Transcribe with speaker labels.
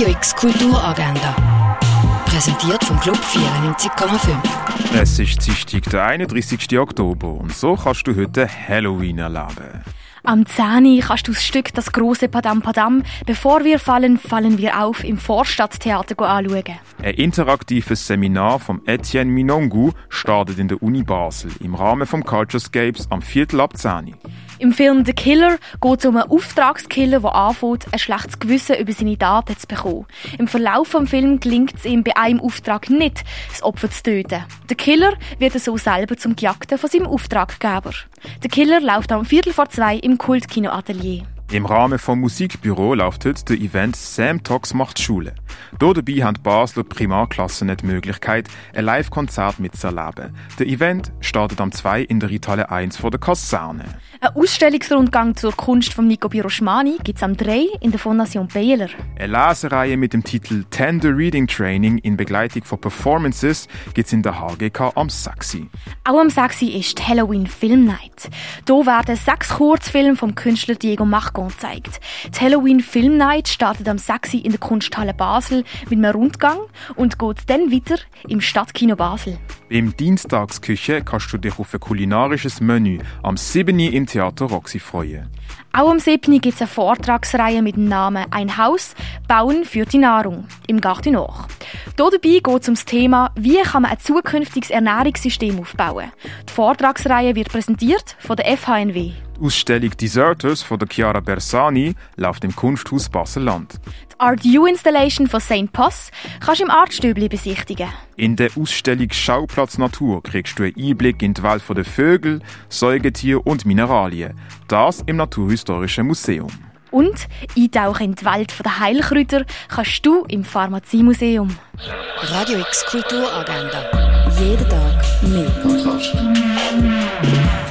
Speaker 1: Radio X Kulturagenda. Präsentiert vom Club 94,5.
Speaker 2: Es ist Dienstag, der 31. Oktober und so kannst du heute Halloween erleben.
Speaker 3: Am 10. kannst du das Stück Das große Padam Padam Bevor wir fallen, fallen wir auf im Vorstadttheater anschauen.
Speaker 2: Ein interaktives Seminar von Etienne Minongu startet in der Uni Basel im Rahmen vom Culturescapes am Viertel ab 10.
Speaker 3: Im Film The Killer geht es um einen Auftragskiller, der anfängt, ein schlechtes Gewissen über seine Daten zu bekommen. Im Verlauf des Films gelingt es ihm bei einem Auftrag nicht, das Opfer zu töten. Der Killer wird so selber zum Gejagten von seinem Auftraggeber. Der Killer läuft am Viertel vor zwei im Kultkino-Atelier.
Speaker 2: Im Rahmen vom Musikbüro läuft heute der Event Sam Talks macht Schule. Hier dabei haben die Basler Primarklassen die Möglichkeit, ein Live-Konzert mitzuerleben. Der Event startet am 2 in der Ritale 1 vor der Kaserne.
Speaker 3: Ein Ausstellungsrundgang zur Kunst von Nico Biroschmani gibt es am 3 in der Fondation Baylor.
Speaker 2: Eine Lesereihe mit dem Titel Tender Reading Training in Begleitung von Performances gibt es in der HGK am Saxi.
Speaker 3: Auch am Saxi ist Halloween Film Night. Hier werden sechs Kurzfilme vom Künstler Diego Marco gezeigt. Die Halloween Film Night startet am Saxi in der Kunsthalle Basel mit einem Rundgang und geht dann weiter im Stadtkino Basel.
Speaker 2: Beim Dienstagsküche kannst du dich auf ein kulinarisches Menü am 7. im Theater Roxy freuen.
Speaker 3: Auch am 7. gibt es eine Vortragsreihe mit dem Namen Ein Haus, Bauen für die Nahrung im Garten Nord. Dabei geht es um das Thema, wie kann man ein zukünftiges Ernährungssystem aufbauen. Die Vortragsreihe wird präsentiert von der FHNW.
Speaker 2: Die Ausstellung Deserters von der Chiara Bersani läuft im Kunsthaus Basel-Land.
Speaker 3: Die Art U Installation von St. Poss kannst du im Artstübli besichtigen.
Speaker 2: In der Ausstellung Schauplatz Natur kriegst du einen Einblick in die Welt der Vögel, Säugetiere und Mineralien. Das im Naturhistorischen Museum.
Speaker 3: Und eintauchen in die Welt der Heilkräuter kannst du im Pharmaziemuseum.
Speaker 1: Radio X Kulturagenda. Jeden Tag mit. mehr.